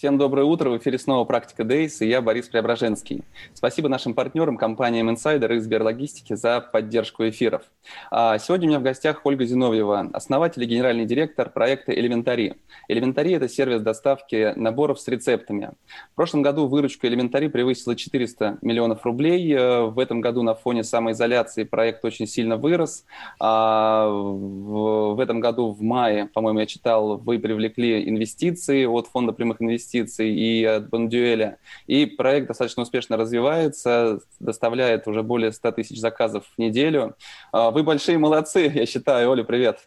Всем доброе утро. В эфире снова «Практика Дейс» и я, Борис Преображенский. Спасибо нашим партнерам, компаниям Insider и Сберлогистики за поддержку эфиров. А, сегодня у меня в гостях Ольга Зиновьева, основатель и генеральный директор проекта «Элементари». «Элементари» — это сервис доставки наборов с рецептами. В прошлом году выручка «Элементари» превысила 400 миллионов рублей. Э, в этом году на фоне самоизоляции проект очень сильно вырос. А, в этом году в мае, по-моему, я читал, вы привлекли инвестиции от Фонда прямых инвестиций инвестиций и от Бондюэля. И проект достаточно успешно развивается, доставляет уже более 100 тысяч заказов в неделю. А, вы большие молодцы, я считаю. Оля, привет.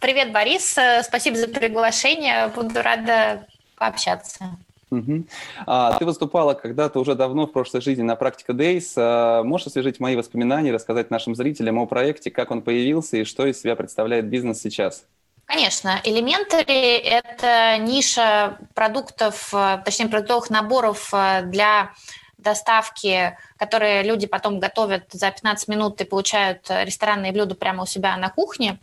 Привет, Борис. Спасибо за приглашение. Буду рада пообщаться. Угу. А, ты выступала когда-то уже давно в прошлой жизни на Практика Days. А, можешь освежить мои воспоминания, рассказать нашим зрителям о проекте, как он появился и что из себя представляет бизнес сейчас? Конечно, Elementary – это ниша продуктов, э, точнее, продуктовых наборов э, для доставки, которые люди потом готовят за 15 минут и получают ресторанные блюда прямо у себя на кухне,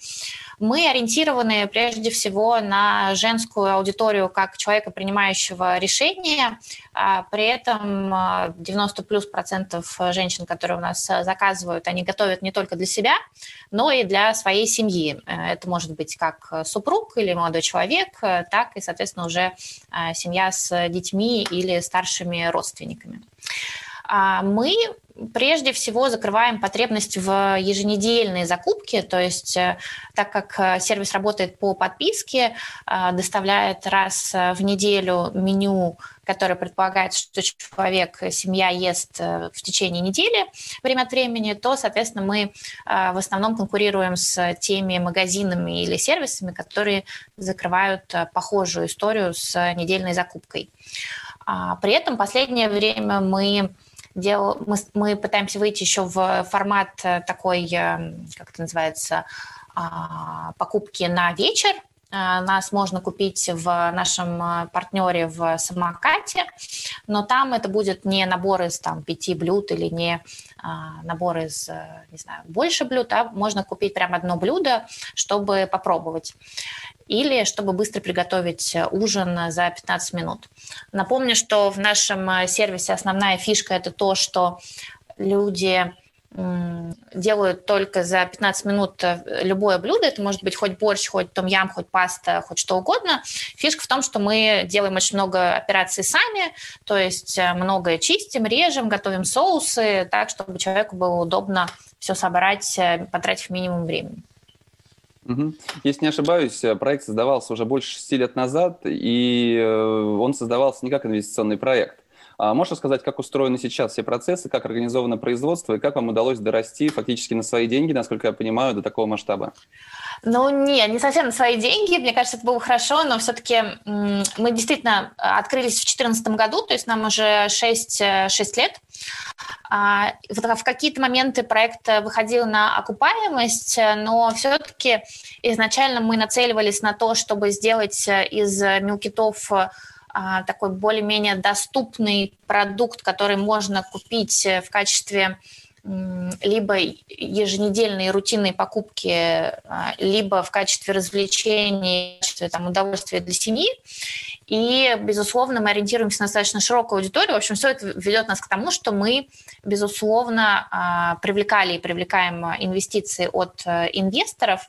мы ориентированы прежде всего на женскую аудиторию как человека, принимающего решения. А при этом 90 а, плюс процентов женщин, которые у нас заказывают, они готовят не только для себя, но и для своей семьи. Э, это может быть как супруг или молодой человек, э, так и, соответственно, уже семья с детьми или старшими родственниками. А мы прежде всего закрываем потребность в еженедельной закупке, то есть э, так как э, сервис работает по подписке, э, доставляет раз в неделю меню, которое предполагает, что человек, семья ест в течение недели время от времени, то, соответственно, мы в основном конкурируем с теми магазинами или сервисами, которые закрывают похожую историю с недельной закупкой. А при этом последнее время мы дел, мы, мы пытаемся выйти еще в формат э, такой, э, как это называется, а, покупки на вечер. Э, нас можно купить в нашем партнере в самокате, но там это будет не набор из там, пяти блюд или не а, набор из, не знаю, больше блюд, а можно купить прямо одно блюдо, чтобы попробовать или чтобы быстро приготовить э, ужин за 15 минут. Напомню, что в нашем э, сервисе основная фишка – это то, что люди делают только за 15 минут э, любое блюдо. Это может быть хоть борщ, хоть том-ям, хоть паста, хоть что угодно. Фишка в том, что мы делаем очень много операций сами, то есть многое чистим, режем, готовим соусы так, чтобы человеку было удобно все собрать, потратив минимум времени. Если не ошибаюсь, э, проект создавался уже больше шести лет назад, и э, он создавался не как инвестиционный проект. А можешь рассказать, как устроены сейчас все процессы, как организовано производство и как вам удалось дорасти фактически на свои деньги, насколько я понимаю, до такого масштаба? Ну, нет, не совсем на свои деньги. Мне кажется, это было хорошо, но все-таки мы действительно открылись в 2014 году, то есть нам уже 6, 6 э, лет. А, в какие-то моменты проект выходил на окупаемость, но все-таки изначально мы нацеливались на то, чтобы сделать из мелкитов а, такой более-менее доступный продукт, который можно купить в качестве либо еженедельные рутинные покупки, а, либо в качестве развлечений, в качестве там, удовольствия для семьи. И, безусловно, мы ориентируемся на достаточно широкую аудиторию. В общем, все это ведет нас к тому, что мы, безусловно, а, привлекали и привлекаем инвестиции от э, инвесторов.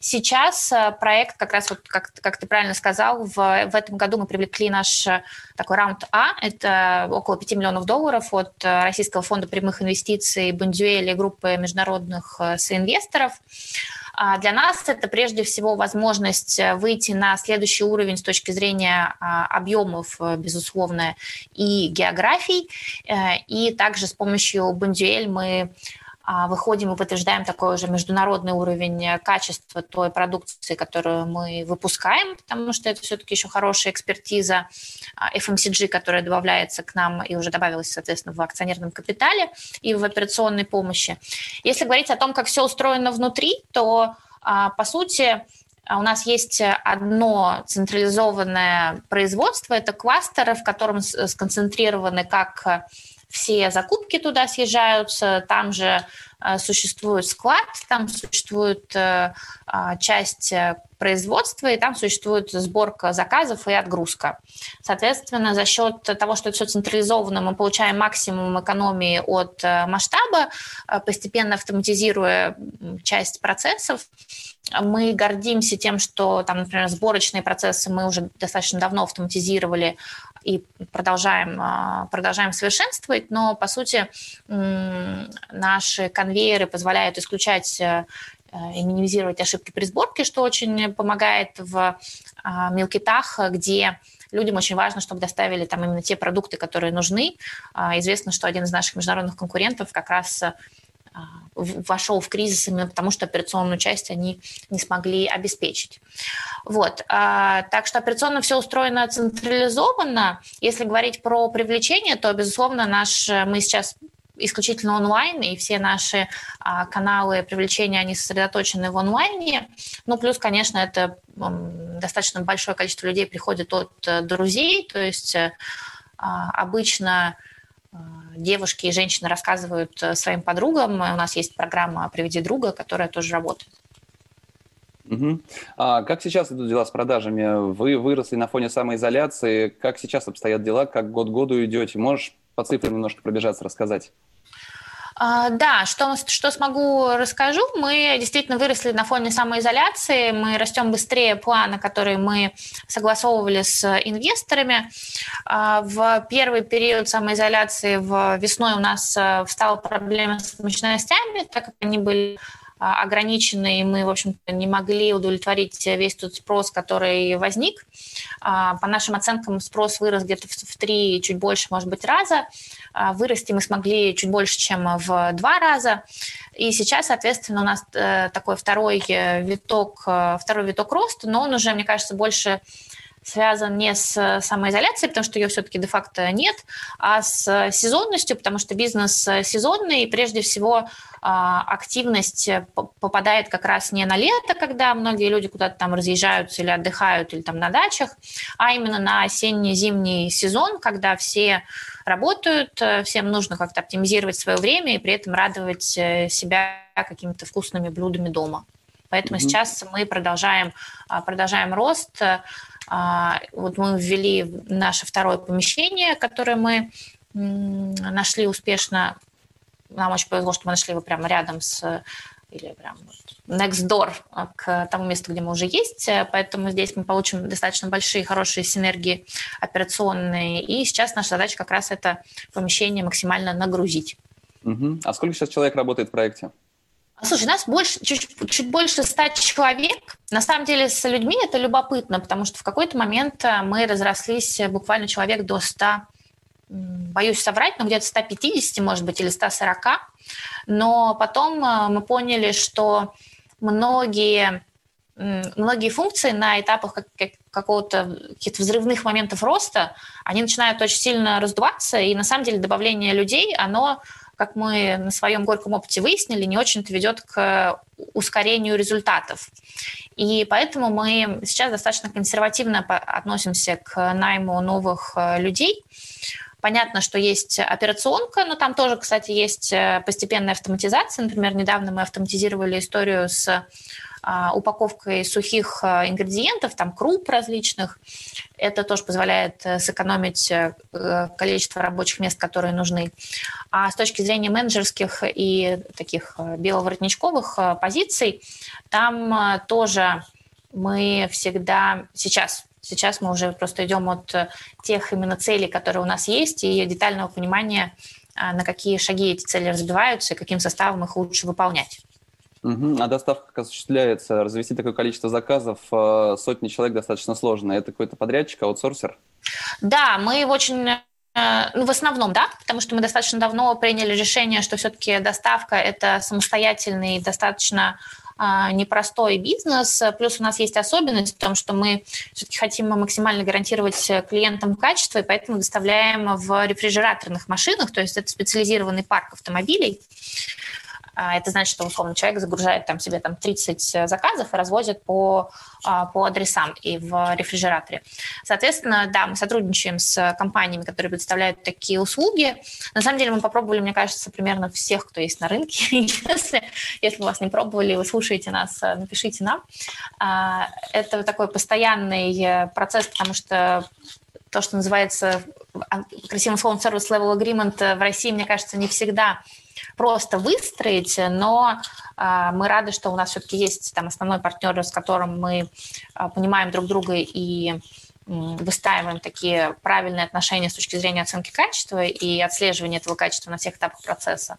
Сейчас э, проект, как раз вот, как, как ты правильно сказал, в, в этом году мы привлекли наш э, такой раунд А. Это около 5 миллионов долларов от Российского фонда прямых инвестиций Бондюэля группы международных соинвесторов. А для нас это прежде всего возможность э, выйти на следующий уровень с точки зрения а, объемов, э, безусловно, и географий. Э, и также с помощью Бондюэль мы а, выходим и подтверждаем такой уже международный уровень качества той продукции, которую мы выпускаем, потому что это все-таки еще хорошая экспертиза FMCG, которая добавляется к нам и уже добавилась, соответственно, в акционерном капитале и в операционной помощи. Если говорить о том, как все устроено внутри, то, по сути, у нас есть одно централизованное производство, это кластер, в котором сконцентрированы как все закупки туда съезжаются, там же э, существует склад, там существует э, а, часть э, производства, и там существует сборка заказов и отгрузка. Соответственно, за счет того, что это все централизовано, мы получаем максимум экономии от масштаба, постепенно автоматизируя часть процессов. Мы гордимся тем, что, там, например, сборочные процессы мы уже достаточно давно автоматизировали, и продолжаем, а, продолжаем совершенствовать, но, по сути, наши конвейеры позволяют исключать э, и минимизировать ошибки при сборке, что очень помогает в а, мелкитах, где людям очень важно, чтобы доставили там именно те продукты, которые нужны. А, известно, что один из наших международных конкурентов как раз вошел в кризис именно потому, что операционную часть они не смогли обеспечить. Вот. А, так что операционно все устроено централизованно. Если говорить про привлечение, то, безусловно, наш, мы сейчас исключительно онлайн, и все наши а, каналы привлечения, они сосредоточены в онлайне. Ну, плюс, конечно, это достаточно большое количество людей приходит от э, друзей, то есть а, обычно девушки и женщины рассказывают э, своим подругам. У нас есть программа «Приведи друга», которая тоже работает. Угу. А как сейчас идут дела с продажами? Вы выросли на фоне самоизоляции. Как сейчас обстоят дела? Как год году идете? Можешь по цифрам немножко пробежаться, рассказать? А, да, что, что смогу расскажу. Мы действительно выросли на фоне самоизоляции. Мы растем быстрее плана, который мы согласовывали с инвесторами. А, в первый период самоизоляции в весной у нас э, встала проблема с мощностями, так как они были ограничены, и мы, в общем-то, не могли удовлетворить весь тот спрос, который возник. По нашим оценкам, спрос вырос где-то в три, чуть больше, может быть, раза. А, вырасти мы смогли чуть больше, чем в два раза. И сейчас, соответственно, у нас э, такой второй э, виток, э, второй виток роста, но он уже, мне кажется, больше связан не с самоизоляцией, потому что ее все-таки де-факто нет, а с сезонностью, потому что бизнес сезонный, и прежде всего а, активность попадает как раз не на лето, когда многие люди куда-то там разъезжаются или отдыхают, или там на дачах, а именно на осенне-зимний сезон, когда все работают, всем нужно как-то оптимизировать свое время и при этом радовать э, себя какими-то вкусными блюдами дома. Поэтому mm-hmm. сейчас мы продолжаем, а, продолжаем рост. А, вот мы ввели наше второе помещение, которое мы нашли успешно. Нам очень повезло, что мы нашли его прямо рядом с или прям next door к тому месту, где мы уже есть. Поэтому здесь мы получим достаточно большие, хорошие синергии операционные. И сейчас наша задача как раз это помещение максимально нагрузить. Угу. А сколько сейчас человек работает в проекте? Слушай, нас больше, чуть, чуть больше ста человек. На самом деле с людьми это любопытно, потому что в какой-то момент э, мы разрослись э, буквально человек до 100, боюсь соврать, но где-то 150, может быть, или 140. Но потом э, мы поняли, что многие, многие функции на этапах какого-то каких-то взрывных моментов роста, они начинают очень сильно раздуваться, и на самом деле добавление людей, оно как мы на своем горьком опыте выяснили, не очень-то ведет к ускорению результатов. И поэтому мы сейчас достаточно консервативно относимся к найму новых э, людей. Понятно, что есть операционка, но там тоже, кстати, есть э, постепенная автоматизация. Например, недавно мы автоматизировали историю с упаковкой сухих а, ингредиентов, там круп различных. Это тоже позволяет э, сэкономить э, количество рабочих мест, которые нужны. А с точки зрения менеджерских и таких э, беловоротничковых позиций, там тоже мы всегда сейчас Сейчас мы уже просто идем от тех именно целей, которые у нас есть, и детального понимания, а, на какие шаги эти цели разбиваются и каким составом их лучше выполнять. Угу. А доставка как осуществляется? Развести такое количество заказов, э, сотни человек достаточно сложно. Это какой-то подрядчик, аутсорсер? Да, мы очень ну, в основном, да, потому что мы достаточно давно приняли решение, что все-таки доставка – это самостоятельный, достаточно а, непростой бизнес. Плюс у нас есть особенность в том, что мы все-таки хотим максимально гарантировать клиентам качество, и поэтому доставляем в рефрижераторных машинах, то есть это специализированный парк автомобилей. А, это значит, что, условно, человек загружает там себе там 30 э, заказов и развозит по, а, по адресам и в рефрижераторе. Соответственно, да, мы сотрудничаем с компаниями, которые предоставляют такие услуги. На самом деле мы попробовали, мне кажется, примерно всех, кто есть на рынке. если, если вас не пробовали, вы слушаете нас, э, напишите нам. А, это такой постоянный э, процесс, потому что то, что называется красивым словом service level agreement в России, мне кажется, не всегда просто выстроить, но э, мы рады, что у нас все-таки есть там основной партнер, с которым мы э, понимаем друг друга и выстраиваем такие правильные отношения с точки зрения оценки качества и отслеживания этого качества на всех этапах процесса.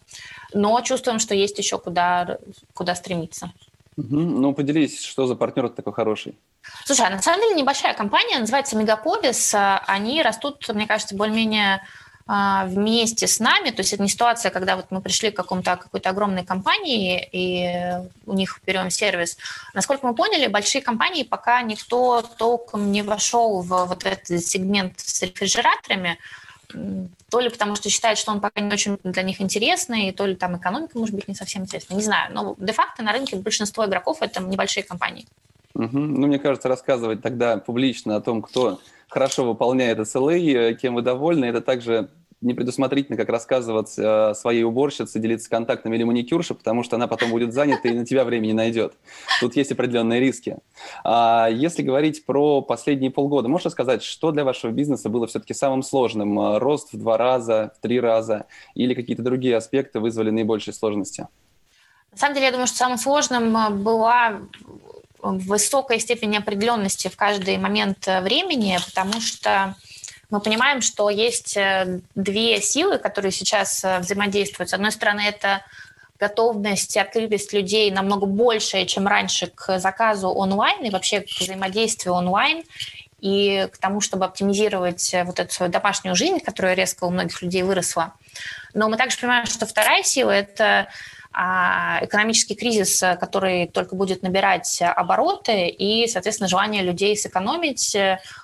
Но чувствуем, что есть еще куда, куда стремиться. Угу. Ну, поделись, что за партнер такой хороший? Слушай, а на самом деле небольшая компания, называется Мегаполис. Они растут, мне кажется, более-менее а, вместе с нами, то есть это не ситуация, когда вот мы пришли к какому-то, какой-то огромной компании и у них берем сервис. Насколько мы поняли, большие компании пока никто толком не вошел в вот этот сегмент с рефрижераторами, то ли потому что считает, что он пока не очень для них интересный, то ли там экономика, может быть, не совсем интересна, не знаю. Но де-факто на рынке большинство игроков – это небольшие компании. Угу. Ну, мне кажется, рассказывать тогда публично о том, кто хорошо выполняет SLA, кем вы довольны, это также непредусмотрительно, как рассказывать э, своей уборщице, делиться контактами или маникюрше, потому что она потом будет занята и на тебя времени найдет. Тут есть определенные риски. А если говорить про последние полгода, можешь сказать, что для вашего бизнеса было все-таки самым сложным? Э, рост в два раза, в три раза или какие-то другие аспекты вызвали наибольшие сложности? На самом деле, я думаю, что самым сложным э, была высокая степень неопределенности в каждый момент времени, потому что мы понимаем, что есть э, две силы, которые сейчас э, взаимодействуют. С одной стороны, это готовность и открытость людей намного большая, чем раньше к заказу онлайн и вообще к взаимодействию онлайн и к тому, чтобы оптимизировать э, вот эту свою домашнюю жизнь, которая резко у многих людей выросла. Но мы также понимаем, что вторая сила – это экономический кризис, который только будет набирать обороты, и, соответственно, желание людей сэкономить,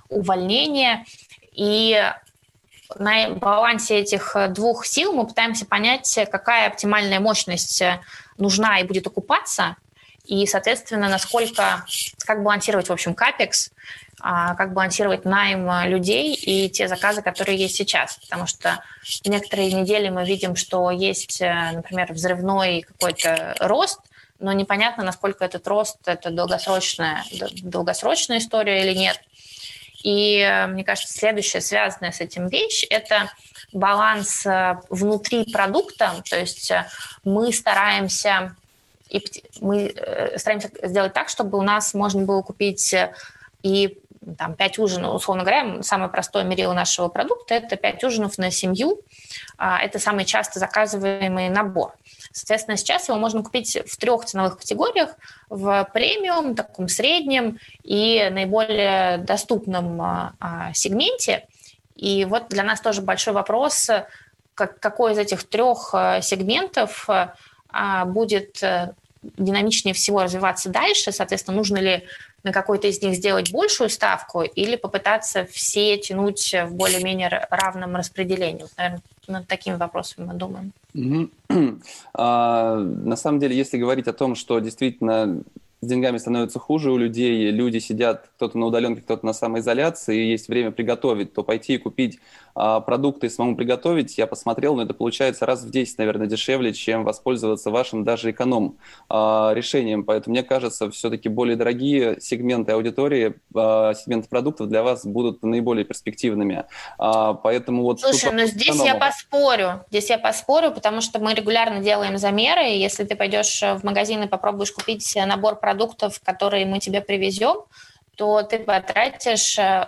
увольнение – и на балансе этих двух сил мы пытаемся понять, какая оптимальная мощность нужна и будет окупаться, и, соответственно, насколько, как балансировать, в общем, капекс, а, как балансировать найм людей и те заказы, которые есть сейчас. Потому что некоторые недели мы видим, что есть, например, взрывной какой-то рост, но непонятно, насколько этот рост – это долгосрочная, долгосрочная история или нет – и э, мне кажется, следующая связанная с этим вещь – это баланс э, внутри продукта. То есть э, мы стараемся и мы стараемся сделать так, чтобы у нас можно было купить и там, 5 ужинов, условно говоря, самое простое мерило нашего продукта – это 5 ужинов на семью. А, это самый часто заказываемый набор. Соответственно, сейчас его можно купить в трех ценовых категориях. В премиум, таком среднем и наиболее доступном а, а, сегменте. И вот для нас тоже большой вопрос, как, какой из этих трех сегментов будет э, динамичнее всего развиваться дальше, соответственно, нужно ли на какой-то из них сделать большую ставку или попытаться все тянуть в более-менее равном распределении. Наверное, над такими вопросами мы думаем. А, на самом деле, если говорить о том, что действительно с деньгами становится хуже у людей, люди сидят, кто-то на удаленке, кто-то на самоизоляции, и есть время приготовить, то пойти и купить продукты и самому приготовить, я посмотрел, но это получается раз в 10, наверное, дешевле, чем воспользоваться вашим даже эконом а, решением. Поэтому мне кажется, все-таки более дорогие сегменты аудитории, а, сегменты продуктов для вас будут наиболее перспективными. А, поэтому вот Слушай, ну здесь эконома. я поспорю, здесь я поспорю, потому что мы регулярно делаем замеры, и если ты пойдешь в магазин и попробуешь купить набор продуктов, продуктов, которые мы тебе привезем, то ты потратишь, э,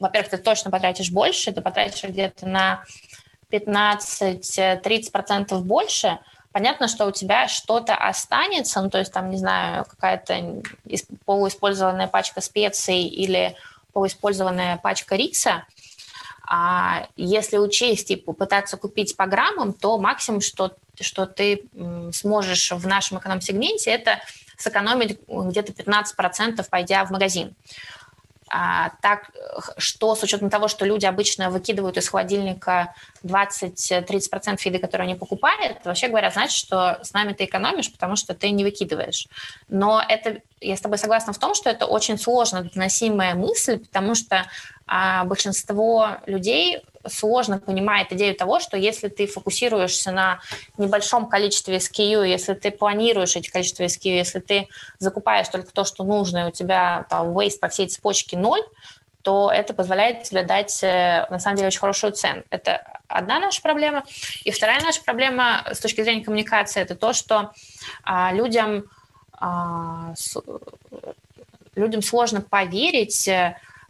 во-первых, ты точно потратишь больше, ты потратишь где-то на 15-30% больше, понятно, что у тебя что-то останется, ну, то есть там, не знаю, какая-то полуиспользованная пачка специй или полуиспользованная пачка риса, А если учесть и попытаться купить по граммам, то максимум, что, что ты сможешь в нашем эконом-сегменте, это сэкономить где-то 15%, пойдя в магазин. А, так что с учетом того, что люди обычно выкидывают из холодильника 20-30% еды, которую они покупают, вообще говоря, значит, что с нами ты экономишь, потому что ты не выкидываешь. Но это, я с тобой согласна в том, что это очень сложно доносимая мысль, потому что а, большинство людей сложно понимает идею того, что если ты фокусируешься на небольшом количестве SKU, если ты планируешь эти количества SKU, если ты закупаешь только то, что нужно, и у тебя там waste по всей цепочке ноль, то это позволяет тебе дать, э, на самом деле, очень хорошую цену. Это одна наша проблема. И вторая наша проблема с точки зрения коммуникации – это то, что а, людям, а, с, людям сложно поверить,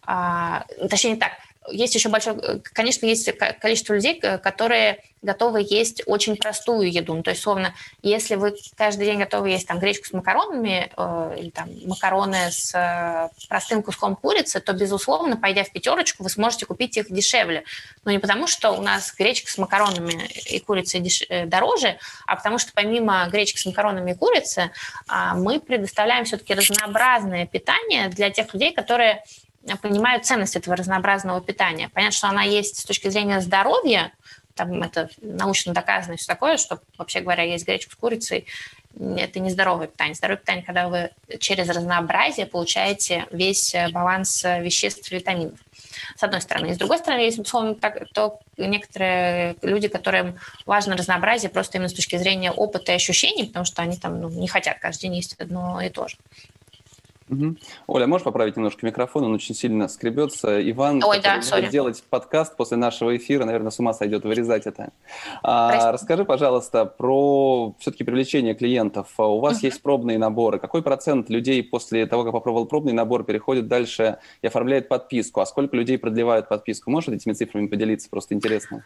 а, точнее не так, есть еще большое, конечно, есть количество людей, которые готовы есть очень простую еду. Ну, то есть, словно, если вы каждый день готовы есть там гречку с макаронами э, или там макароны с э, простым куском курицы, то, безусловно, пойдя в пятерочку, вы сможете купить их дешевле. Но не потому, что у нас гречка с макаронами и курицей деш... Э, дороже, а потому что помимо гречки с макаронами и курицы э, мы предоставляем все-таки разнообразное питание для тех людей, которые понимают ценность этого разнообразного питания. Понятно, что она есть с точки зрения здоровья, там это научно доказано и все такое, что, вообще говоря, есть гречку с курицей, это не здоровое питание. Здоровое питание, когда вы через разнообразие получаете весь баланс веществ и витаминов. С одной стороны. И с другой стороны, есть, безусловно, так, то некоторые люди, которым важно разнообразие просто именно с точки зрения опыта и ощущений, потому что они там ну, не хотят каждый день есть одно и то же. Угу. Оля, можешь поправить немножко микрофон? Он очень сильно скребется. Иван Ой, да, будет делать подкаст после нашего эфира, наверное, с ума сойдет вырезать это. А, расскажи, пожалуйста, про все-таки привлечение клиентов. У вас угу. есть пробные наборы. Какой процент людей после того, как попробовал пробный набор, переходит дальше и оформляет подписку? А сколько людей продлевают подписку? Можешь этими цифрами поделиться? Просто интересно.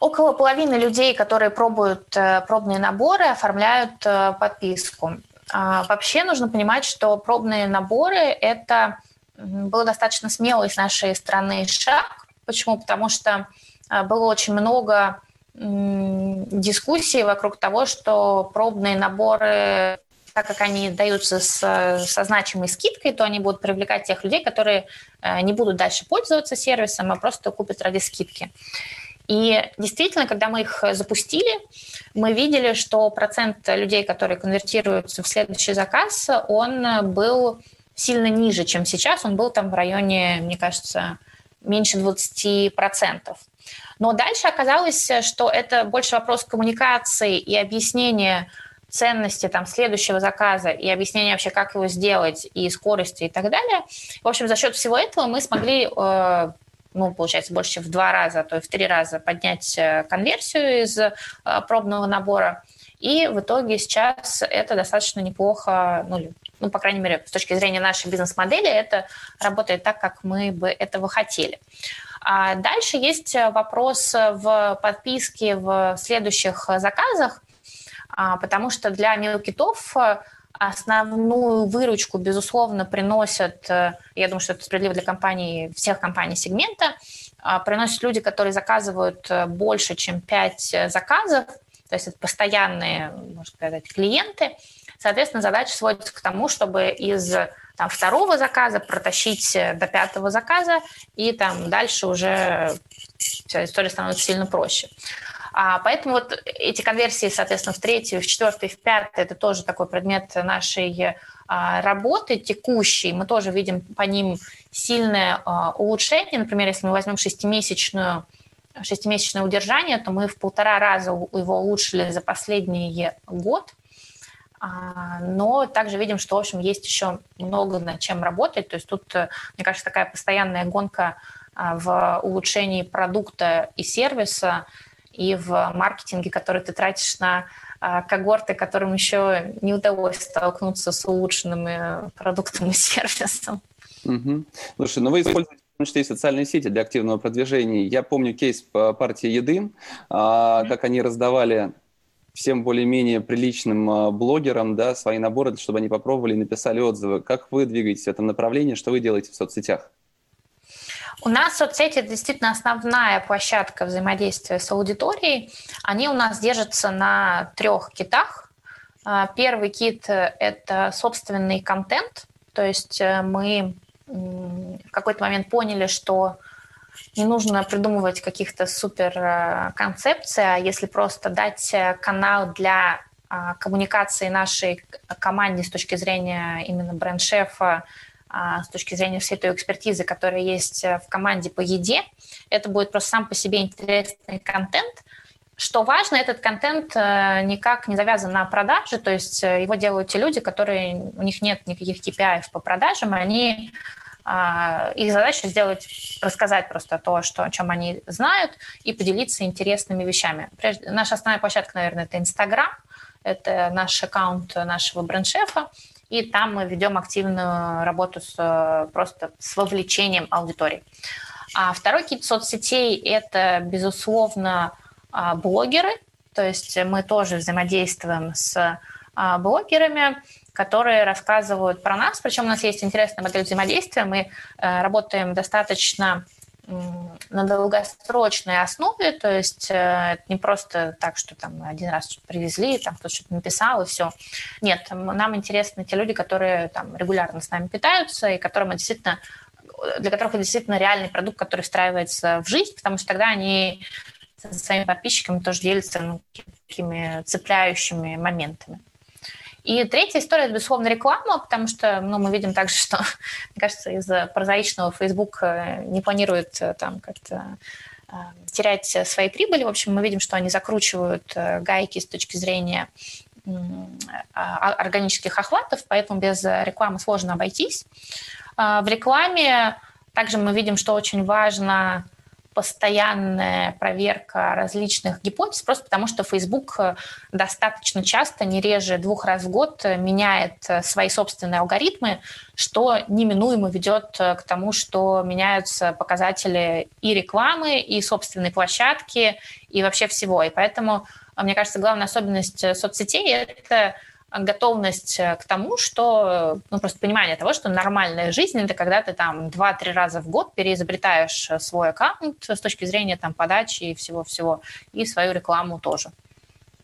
Около половины людей, которые пробуют э, пробные наборы, оформляют э, подписку. А, вообще нужно понимать, что пробные наборы – это был достаточно смелый с нашей стороны шаг. Почему? Потому что а, было очень много дискуссий вокруг того, что пробные наборы, так как они даются с, со значимой скидкой, то они будут привлекать тех людей, которые э, не будут дальше пользоваться сервисом, а просто купят ради скидки. И действительно, когда мы их запустили, мы видели, что процент людей, которые конвертируются в следующий заказ, он был сильно ниже, чем сейчас. Он был там в районе, мне кажется, меньше 20%. Но дальше оказалось, что это больше вопрос коммуникации и объяснения ценности там, следующего заказа и объяснения вообще, как его сделать, и скорости и так далее. В общем, за счет всего этого мы смогли э, ну, получается, больше чем в два раза, а то и в три раза поднять э, конверсию из э, пробного набора. И в итоге сейчас это достаточно неплохо, ну, ну, по крайней мере, с точки зрения нашей бизнес-модели, это работает так, как мы бы этого хотели. А дальше есть вопрос в подписке в следующих заказах, а, потому что для мелкитов Основную выручку, безусловно, приносят, э, я думаю, что это справедливо для компаний, всех компаний сегмента, а, приносят люди, которые заказывают э, больше, чем 5 э, заказов, то есть это постоянные, можно сказать, клиенты. Соответственно, задача сводится к тому, чтобы из там, второго заказа протащить до пятого заказа, и там дальше уже вся история становится сильно проще. А, поэтому вот эти конверсии, соответственно, в третью, в четвертую, в пятую, это тоже такой предмет нашей а, работы текущей. Мы тоже видим по ним сильное а, улучшение. Например, если мы возьмем шестимесячную шестимесячное удержание, то мы в полтора раза его улучшили за последний год. Но также видим, что, в общем, есть еще много над чем работать. То есть тут, мне кажется, такая постоянная гонка в улучшении продукта и сервиса – и в маркетинге, который ты тратишь на а, когорты, которым еще не удалось столкнуться с улучшенными продуктом и сервисом. Угу. Слушай, ну вы используете том числе и социальные сети для активного продвижения. Я помню кейс по партии еды, mm-hmm. как они раздавали всем более-менее приличным а, блогерам да, свои наборы, чтобы они попробовали и написали отзывы. Как вы двигаетесь в этом направлении, что вы делаете в соцсетях? У нас соцсети действительно основная площадка взаимодействия с аудиторией. Они у нас держатся на трех китах. А, первый кит – это собственный контент, то есть э, мы в какой-то момент поняли, что не нужно придумывать каких-то супер э, концепций, а если просто дать э, канал для а, коммуникации нашей команде с точки зрения именно бренд-шефа, с точки зрения всей той экспертизы, которая есть э, в команде по еде, это будет просто сам по себе интересный контент. Что важно, этот контент никак не завязан на продаже, то есть его делают те люди, которые, у них нет никаких KPI по продажам, они а, их задача сделать, рассказать просто то, что, о чем они знают, и поделиться интересными вещами. Прежде, наша основная площадка, наверное, это Инстаграм, это наш аккаунт нашего бренд-шефа, и там мы ведем активную работу с, просто с вовлечением аудитории. А второй кит соцсетей – это, безусловно, а, блогеры, то есть мы тоже взаимодействуем с а, блогерами, которые рассказывают про нас. Причем у нас есть интересная модель взаимодействия. Мы э, работаем достаточно на долгосрочной основе, то есть э, это не просто так, что там один раз что-то привезли, там кто-то что-то написал и все. Нет, нам интересны те люди, которые там регулярно с нами питаются и которым действительно для которых это действительно реальный продукт, который встраивается в жизнь, потому что тогда они со своими подписчиками тоже делятся ну, такими цепляющими моментами. И третья история – это, безусловно, реклама, потому что ну, мы видим также, что, мне кажется, из-за прозаичного Facebook э, не планирует э, там как-то э, терять свои прибыли. В общем, мы видим, что они закручивают гайки с точки зрения а, органических охватов, поэтому без рекламы сложно обойтись. В рекламе также мы видим, что очень важно постоянная проверка различных гипотез, просто потому что Facebook э, достаточно часто, не реже двух раз в год, э, меняет э, свои собственные алгоритмы, что неминуемо ведет к тому, что меняются показатели и рекламы, и собственной площадки, и вообще всего. И поэтому, мне кажется, главная особенность соцсетей – это готовность э, к тому, что, ну, просто понимание того, что нормальная жизнь – это когда ты там два-три раза в год переизобретаешь э, свой аккаунт с точки зрения там подачи и всего-всего, и свою рекламу тоже.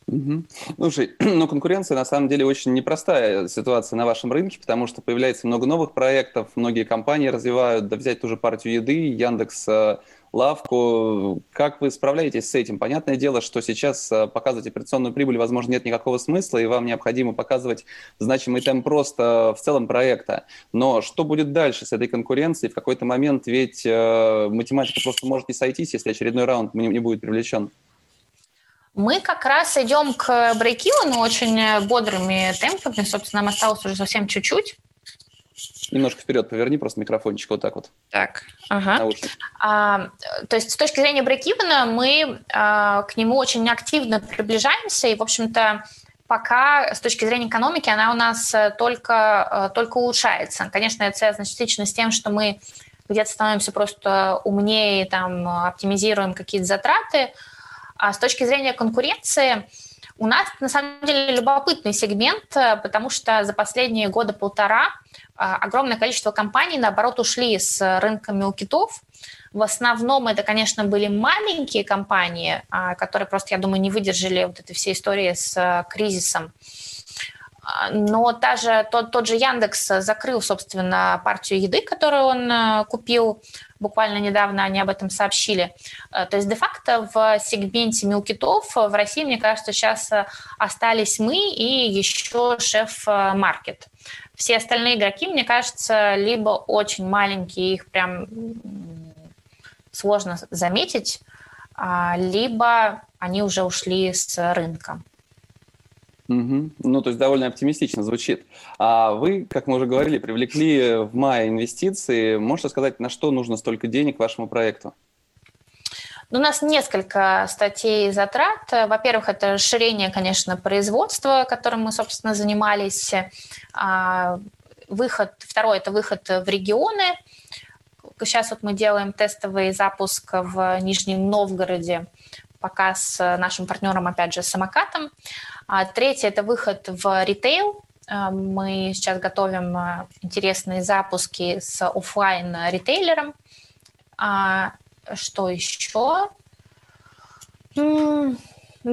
Угу. Слушай, ну конкуренция на самом деле очень непростая ситуация на вашем рынке, потому что появляется много новых проектов, многие компании развивают, да взять ту же партию еды, Яндекс э, лавку. Как вы справляетесь с этим? Понятное дело, что сейчас э, показывать операционную прибыль, возможно, нет никакого смысла, и вам необходимо показывать значимый темп просто в целом проекта. Но что будет дальше с этой конкуренцией? В какой-то момент ведь э, математика просто может не сойтись, если очередной раунд не будет привлечен. Мы как раз идем к брейкивану очень бодрыми темпами. Собственно, нам осталось уже совсем чуть-чуть. Немножко вперед поверни просто микрофончик вот так вот. Так, ага. А, то есть с точки зрения брейкивена мы а, к нему очень активно приближаемся, и, в общем-то, пока с точки зрения экономики она у нас э, только, э, только улучшается. Конечно, это связано частично с тем, что мы где-то становимся просто умнее, там, оптимизируем какие-то затраты. А с точки зрения конкуренции у нас, на самом деле, любопытный сегмент, э, потому что за последние года полтора а, огромное количество компаний, наоборот, ушли с рынка мелкитов. В основном это, конечно, были маленькие компании, а, которые просто, я думаю, не выдержали вот этой всей истории с а, кризисом. Но даже тот, тот же Яндекс закрыл, собственно, партию еды, которую он купил буквально недавно, они об этом сообщили. То есть, де-факто в сегменте мелкитов в России, мне кажется, сейчас остались мы и еще шеф-маркет. Все остальные игроки, мне кажется, либо очень маленькие, их прям сложно заметить, а, либо они уже ушли с рынка. Угу. Ну, то есть довольно оптимистично звучит. А вы, как мы уже говорили, привлекли в мае инвестиции. Можете сказать, на что нужно столько денег вашему проекту? Ну, у нас несколько статей затрат. Во-первых, это расширение, конечно, производства, которым мы, собственно, занимались. А, выход, второе – это выход в регионы. Сейчас вот мы делаем тестовый запуск в Нижнем Новгороде, пока с нашим партнером, опять же, самокатом. А третье – это выход в ритейл. А, мы сейчас готовим интересные запуски с офлайн ритейлером А, что еще?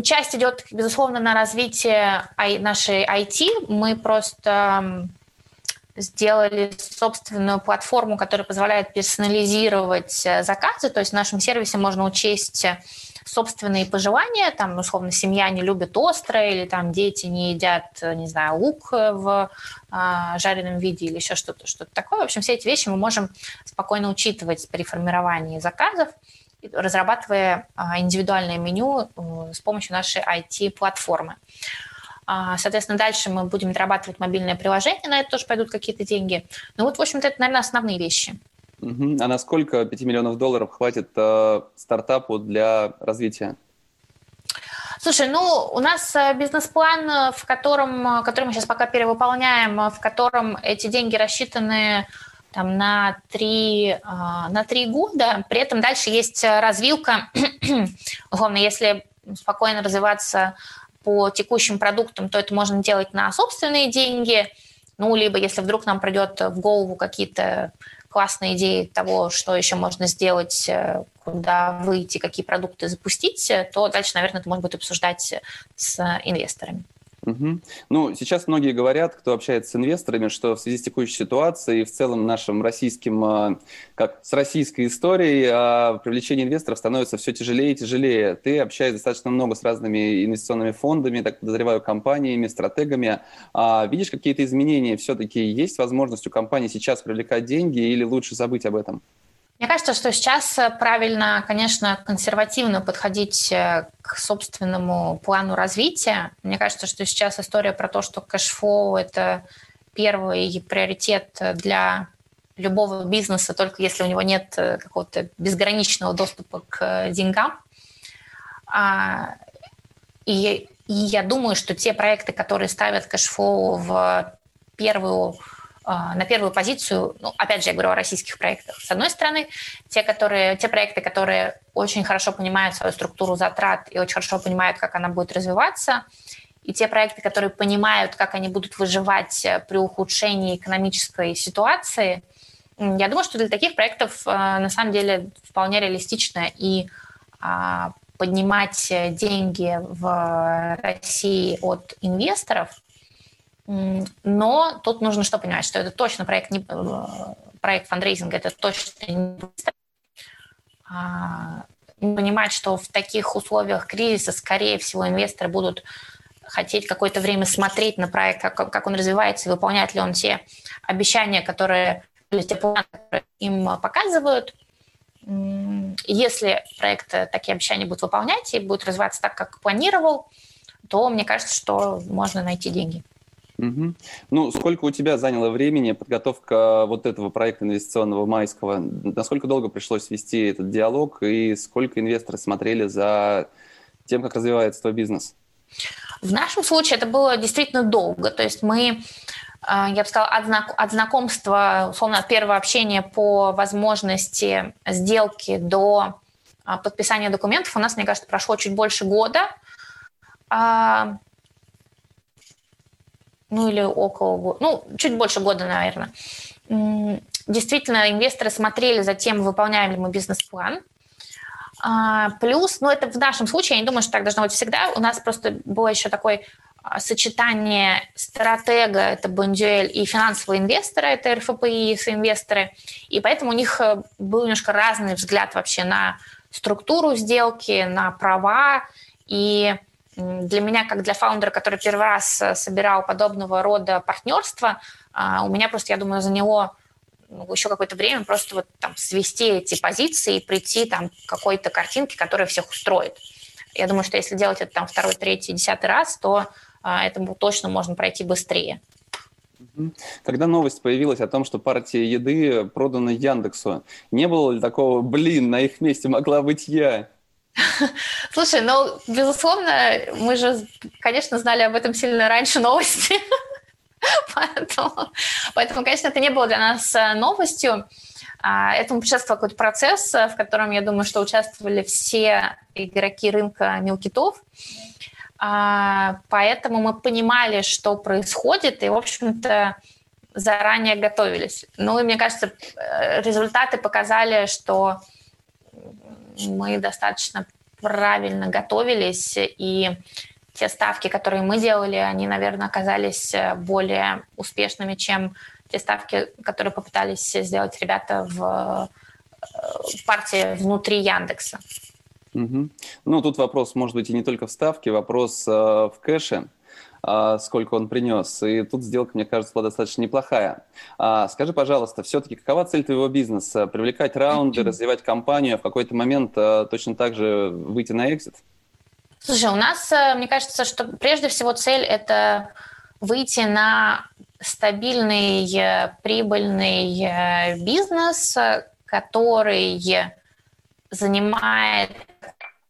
Часть идет, безусловно, на развитие нашей IT. Мы просто сделали собственную платформу, которая позволяет персонализировать э, заказы. То есть в нашем сервисе можно учесть собственные пожелания, там, условно, семья не любит острое, или там дети не едят, не знаю, лук в а, жареном виде или еще что-то, что-то такое. В общем, все эти вещи мы можем спокойно учитывать при формировании заказов, разрабатывая а, индивидуальное меню э, с помощью нашей IT-платформы. А, соответственно, дальше мы будем разрабатывать мобильное приложение, на это тоже пойдут какие-то деньги. Ну вот, в общем-то, это, наверное, основные вещи. Угу. А насколько 5 миллионов долларов хватит э, стартапу для развития? Слушай, ну, у нас э, бизнес-план, э, в котором, э, который мы сейчас пока перевыполняем, в котором эти деньги рассчитаны там, на, три, на три года. При этом дальше есть развилка. Условно, если спокойно развиваться по текущим продуктам, то это можно делать на собственные деньги. Ну, либо если вдруг нам придет в голову какие-то классные идеи того, что еще можно сделать, э, куда выйти, какие продукты запустить, э, то дальше, наверное, это можно будет обсуждать с инвесторами. Угу. Ну, сейчас многие говорят, кто общается с инвесторами, что в связи с текущей ситуацией и в целом нашим российским, а, как с российской историей, а, привлечение инвесторов становится все тяжелее и тяжелее. Ты общаешься достаточно много с разными инвестиционными фондами, так подозреваю, компаниями, стратегами. А видишь какие-то изменения? Все-таки есть возможность у компании сейчас привлекать деньги или лучше забыть об этом? Мне кажется, что сейчас э, правильно, конечно, консервативно подходить э, к собственному плану развития. Мне кажется, что сейчас история про то, что cash flow – это первый приоритет для любого бизнеса, только если у него нет э, какого-то безграничного доступа к деньгам. А, и, я думаю, что те проекты, которые ставят cash flow в первую на первую позицию, ну, опять же, я говорю о российских проектах. С одной стороны, те, которые, те проекты, которые очень хорошо понимают свою структуру затрат и очень хорошо понимают, как она будет развиваться, и те проекты, которые понимают, как они будут выживать э, при ухудшении экономической ситуации, я думаю, что для таких проектов э, на самом деле вполне реалистично и а, поднимать деньги в России от инвесторов – но тут нужно что понимать, что это точно проект, не, э, проект фандрейзинга, это точно не быстро. А, понимать, что в таких условиях кризиса, скорее всего, инвесторы будут хотеть какое-то время смотреть на проект, как, как он развивается, выполняет ли он те обещания, которые те планы, которые им показывают. Если проект такие обещания будет выполнять и будет развиваться так, как планировал, то мне кажется, что можно найти деньги. Угу. Ну, сколько у тебя заняло времени подготовка вот этого проекта инвестиционного майского? Насколько долго пришлось вести этот диалог и сколько инвесторы смотрели за тем, как развивается твой бизнес? В нашем случае это было действительно долго. То есть мы, а, я бы сказала, от, знак, от знакомства, условно, от первого общения по возможности сделки до а, подписания документов у нас, мне кажется, прошло чуть больше года а, ну или около ну, чуть больше года, наверное. Действительно, инвесторы смотрели за тем, выполняем ли мы бизнес-план. А, плюс, ну это в нашем случае, я не думаю, что так должно быть всегда, у нас просто было еще такое а, сочетание стратега, это Бондюэль, и финансового инвестора, это РФПИ, инвесторы, и поэтому у них э, был немножко разный взгляд вообще на структуру сделки, на права, и для меня, как для фаундера, который первый раз э, собирал подобного рода партнерство, а, у меня просто, я думаю, заняло ну, еще какое-то время просто вот там свести эти позиции и прийти там к какой-то картинке, которая всех устроит. Я думаю, что если делать это там второй, третий, десятый раз, то а, этому точно можно пройти быстрее. Когда новость появилась о том, что партия еды продана Яндексу, не было ли такого, блин, на их месте могла быть я? Слушай, ну, безусловно, мы же, конечно, знали об этом сильно раньше новости. поэтому, поэтому, конечно, это не было для нас э, новостью. А, этому предшествовал какой-то процесс, э, в котором, я думаю, что участвовали все игроки рынка мелкитов. А, поэтому мы понимали, что происходит, и, в общем-то, заранее готовились. Ну и мне кажется, э, результаты показали, что мы достаточно правильно готовились, и те ставки, которые мы делали, они, наверное, оказались э, более успешными, чем те ставки, которые попытались сделать ребята в партии внутри Яндекса. Угу. Ну, тут вопрос, может быть, и не только в ставке, вопрос э, в кэше, э, сколько он принес. И тут сделка, мне кажется, была достаточно неплохая. А, скажи, пожалуйста, все-таки какова цель твоего бизнеса? Привлекать раунды, развивать компанию, а в какой-то момент э, точно так же выйти на экзит? Слушай, у нас, э, мне кажется, что прежде всего цель – это выйти на стабильный, э, прибыльный э, бизнес, который занимает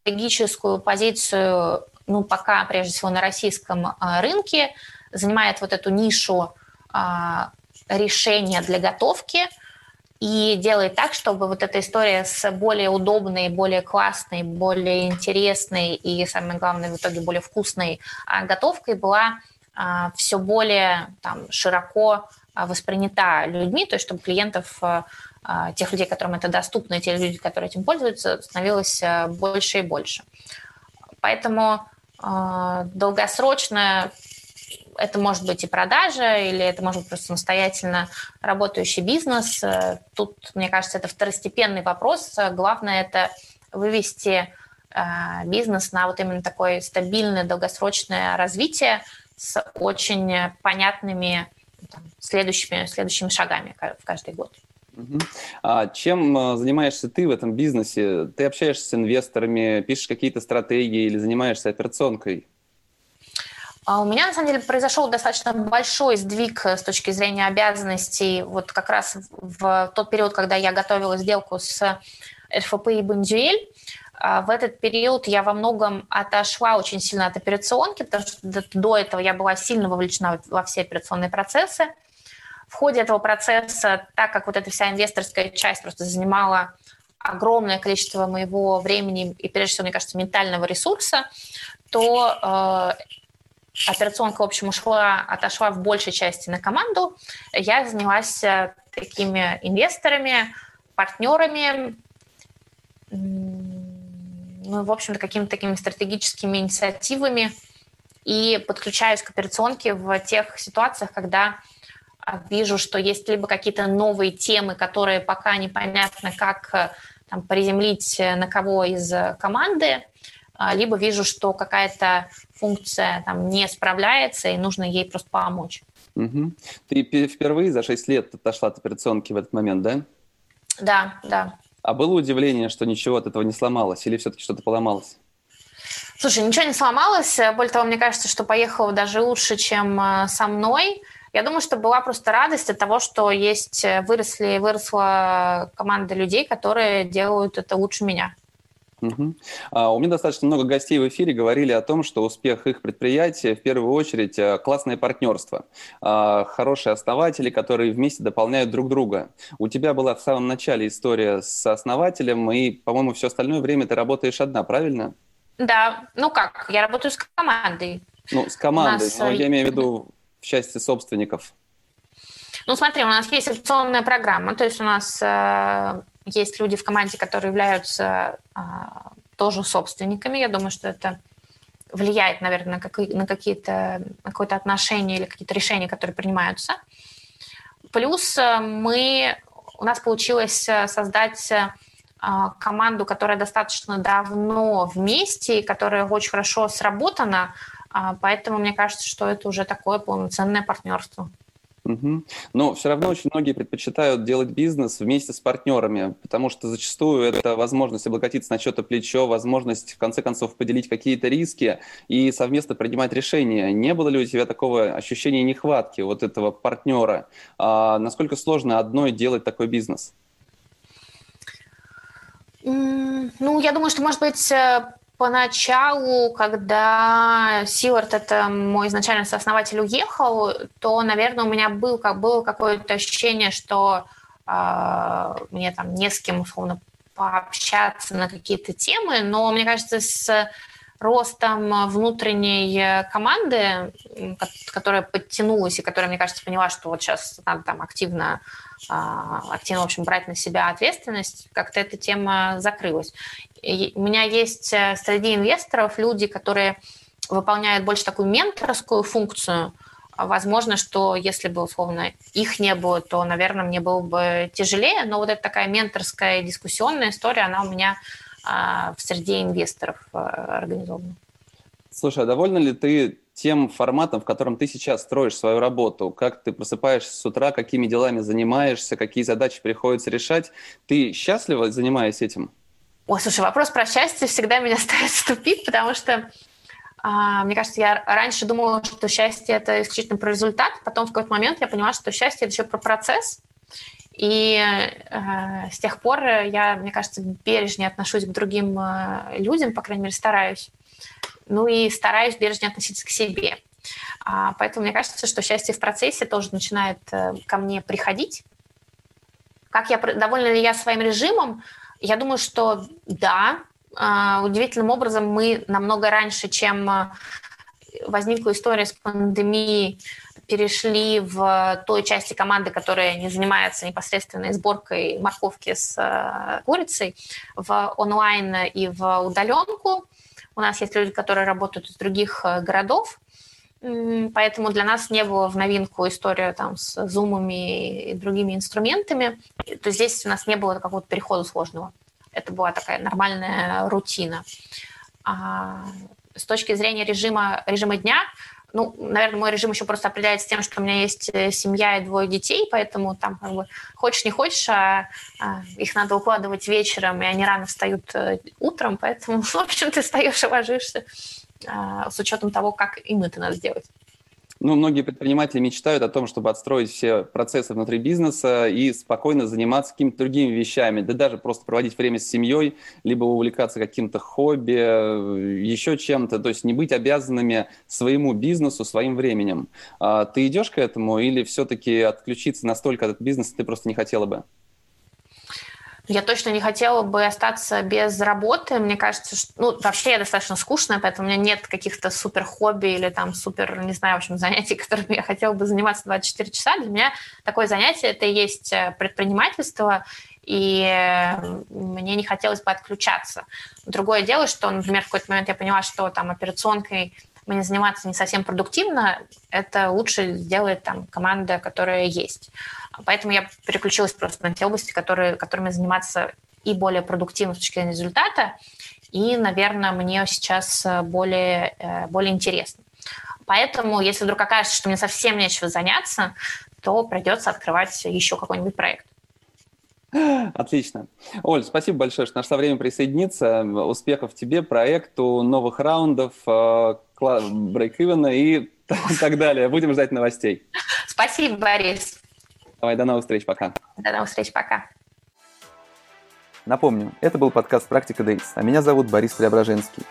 стратегическую позицию, ну, пока, прежде всего, на российском а, рынке, занимает вот эту нишу а, решения для готовки и делает так, чтобы вот эта история с более удобной, более классной, более интересной и, самое главное, в итоге более вкусной а, готовкой была все более там, широко воспринята людьми, то есть чтобы клиентов тех людей, которым это доступно, и те люди, которые этим пользуются, становилось больше и больше. Поэтому долгосрочно это может быть и продажа, или это может быть просто самостоятельно работающий бизнес. Э, тут, мне кажется, это второстепенный вопрос. Главное – это вывести э, бизнес на вот именно такое стабильное, долгосрочное развитие с очень понятными там, следующими, следующими шагами в каждый год. А чем а, занимаешься ты в этом бизнесе? Ты общаешься с инвесторами, пишешь какие-то стратегии или занимаешься операционкой? А у меня, на самом деле, произошел достаточно большой сдвиг с точки зрения обязанностей. Вот как раз в тот период, когда я готовила сделку с РФП и Бендюэль, а, в этот период я во многом отошла очень сильно от операционки, потому что до этого я была сильно вовлечена во все операционные процессы в ходе этого процесса, так как вот эта вся инвесторская часть просто занимала огромное количество моего времени и, прежде всего, мне кажется, ментального ресурса, то э, операционка, в общем, ушла, отошла в большей части на команду. Я занялась э, такими инвесторами, партнерами, ну, в общем-то, какими-то такими стратегическими инициативами и подключаюсь к операционке в тех ситуациях, когда вижу, что есть либо какие-то новые темы, которые пока непонятно, как э, там, приземлить э, на кого из э, команды, а, либо вижу, что какая-то функция там, не справляется, и нужно ей просто помочь. Угу. Ты впервые за 6 лет отошла от операционки в этот момент, да? Да, да. А было удивление, что ничего от этого не сломалось, или все-таки что-то поломалось? Слушай, ничего не сломалось. Более того, мне кажется, что поехала даже лучше, чем со мной. Я думаю, что была просто радость от того, что есть э, выросли, выросла команда людей, которые делают это лучше меня. Угу. А, у меня достаточно много гостей в эфире говорили о том, что успех их предприятия в первую очередь э, классное партнерство, а, хорошие основатели, которые вместе дополняют друг друга. У тебя была в самом начале история с основателем, и, по-моему, все остальное время ты работаешь одна, правильно? Да, ну как, я работаю с командой. Ну, с командой, нас... но я имею в виду в части собственников? Ну, смотри, у нас есть опционная программа, то есть у нас э, есть люди в команде, которые являются э, тоже собственниками. Я думаю, что это влияет, наверное, на, как, на какие-то на какое-то отношение или какие-то решения, которые принимаются. Плюс э, мы у нас получилось э, создать э, команду, которая достаточно давно вместе которая очень хорошо сработана, поэтому мне кажется, что это уже такое полноценное партнерство. Угу. Но все равно очень многие предпочитают делать бизнес вместе с партнерами, потому что зачастую это возможность облокотиться на что-то плечо, возможность в конце концов поделить какие-то риски и совместно принимать решения. Не было ли у тебя такого ощущения нехватки вот этого партнера? А насколько сложно одной делать такой бизнес? Ну, я думаю, что, может быть, э, поначалу, когда Силард, это мой изначально сооснователь, уехал, то, наверное, у меня был, как, было какое-то ощущение, что э, мне там не с кем, условно, пообщаться на какие-то темы, но мне кажется, с ростом внутренней команды, которая подтянулась и которая, мне кажется, поняла, что вот сейчас надо там активно, активно, в общем, брать на себя ответственность, как-то эта тема закрылась. И у меня есть э, среди инвесторов люди, которые выполняют больше такую менторскую функцию. Возможно, что если бы, условно, их не было, то, наверное, мне было бы тяжелее, но вот эта такая менторская дискуссионная история, она у меня а, в среде инвесторов а, организовано. Слушай, а довольна ли ты тем форматом, в котором ты сейчас строишь свою работу? Как ты просыпаешься с утра, какими делами занимаешься, какие задачи приходится решать? Ты счастлива, занимаясь этим? Ой, слушай, вопрос про счастье всегда меня ставит в потому что а, мне кажется, я раньше думала, что счастье это исключительно про результат, потом в какой-то момент я поняла, что счастье это еще про процесс, и э, с тех пор я, мне кажется, бережнее отношусь к другим э, людям, по крайней мере, стараюсь. Ну и стараюсь бережнее относиться к себе. А, поэтому мне кажется, что счастье в процессе тоже начинает э, ко мне приходить. Как я, довольна ли я своим режимом? Я думаю, что да. Э, удивительным образом мы намного раньше, чем э, возникла история с пандемией, перешли в той части команды, которая не занимается непосредственной сборкой морковки с э, курицей, в онлайн и в удаленку. У нас есть люди, которые работают из других э, городов, Поэтому для нас не было в новинку история там, с зумами и другими инструментами. То есть здесь у нас не было какого-то перехода сложного. Это была такая нормальная рутина. А с точки зрения режима, режима дня, ну, наверное, мой режим еще просто определяется тем, что у меня есть э, семья и двое детей, поэтому там как бы хочешь не хочешь, а, а их надо укладывать вечером, и они рано встают э, утром, поэтому, в общем, ты встаешь и ложишься а, с учетом того, как им это надо сделать. Ну, многие предприниматели мечтают о том, чтобы отстроить все процессы внутри бизнеса и спокойно заниматься какими-то другими вещами, да даже просто проводить время с семьей, либо увлекаться каким-то хобби, еще чем-то, то есть не быть обязанными своему бизнесу, своим временем. А ты идешь к этому или все-таки отключиться настолько от бизнеса ты просто не хотела бы? Я точно не хотела бы остаться без работы. Мне кажется, что... Ну, вообще я достаточно скучная, поэтому у меня нет каких-то супер хобби или там супер, не знаю, в общем, занятий, которыми я хотела бы заниматься 24 часа. Для меня такое занятие – это и есть э, предпринимательство, и э, мне не хотелось бы отключаться. Другое дело, что, например, в какой-то момент я поняла, что там операционкой мне заниматься не совсем продуктивно, это лучше сделает там команда, которая есть. Поэтому я переключилась просто на те области, которые, которыми заниматься и более продуктивно с точки зрения результата, и, наверное, мне сейчас более, э, более интересно. Поэтому, если вдруг окажется, что мне совсем нечего заняться, то придется открывать еще какой-нибудь проект. Отлично. Оль, спасибо большое, что нашла время присоединиться. Успехов тебе, проекту, новых раундов, э, брейк-ивена и так далее. Будем ждать новостей. Спасибо, Борис. Давай, до новых встреч, пока. До новых встреч, пока. Напомню, это был подкаст «Практика Days», а меня зовут Борис Преображенский.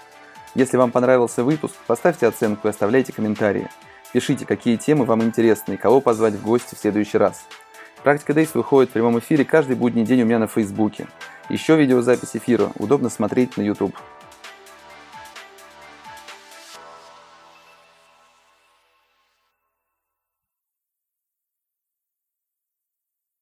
Если вам понравился выпуск, поставьте оценку и оставляйте комментарии. Пишите, какие темы вам интересны и кого позвать в гости в следующий раз. «Практика Days» выходит в прямом эфире каждый будний день у меня на Фейсбуке. Еще видеозапись эфира удобно смотреть на YouTube.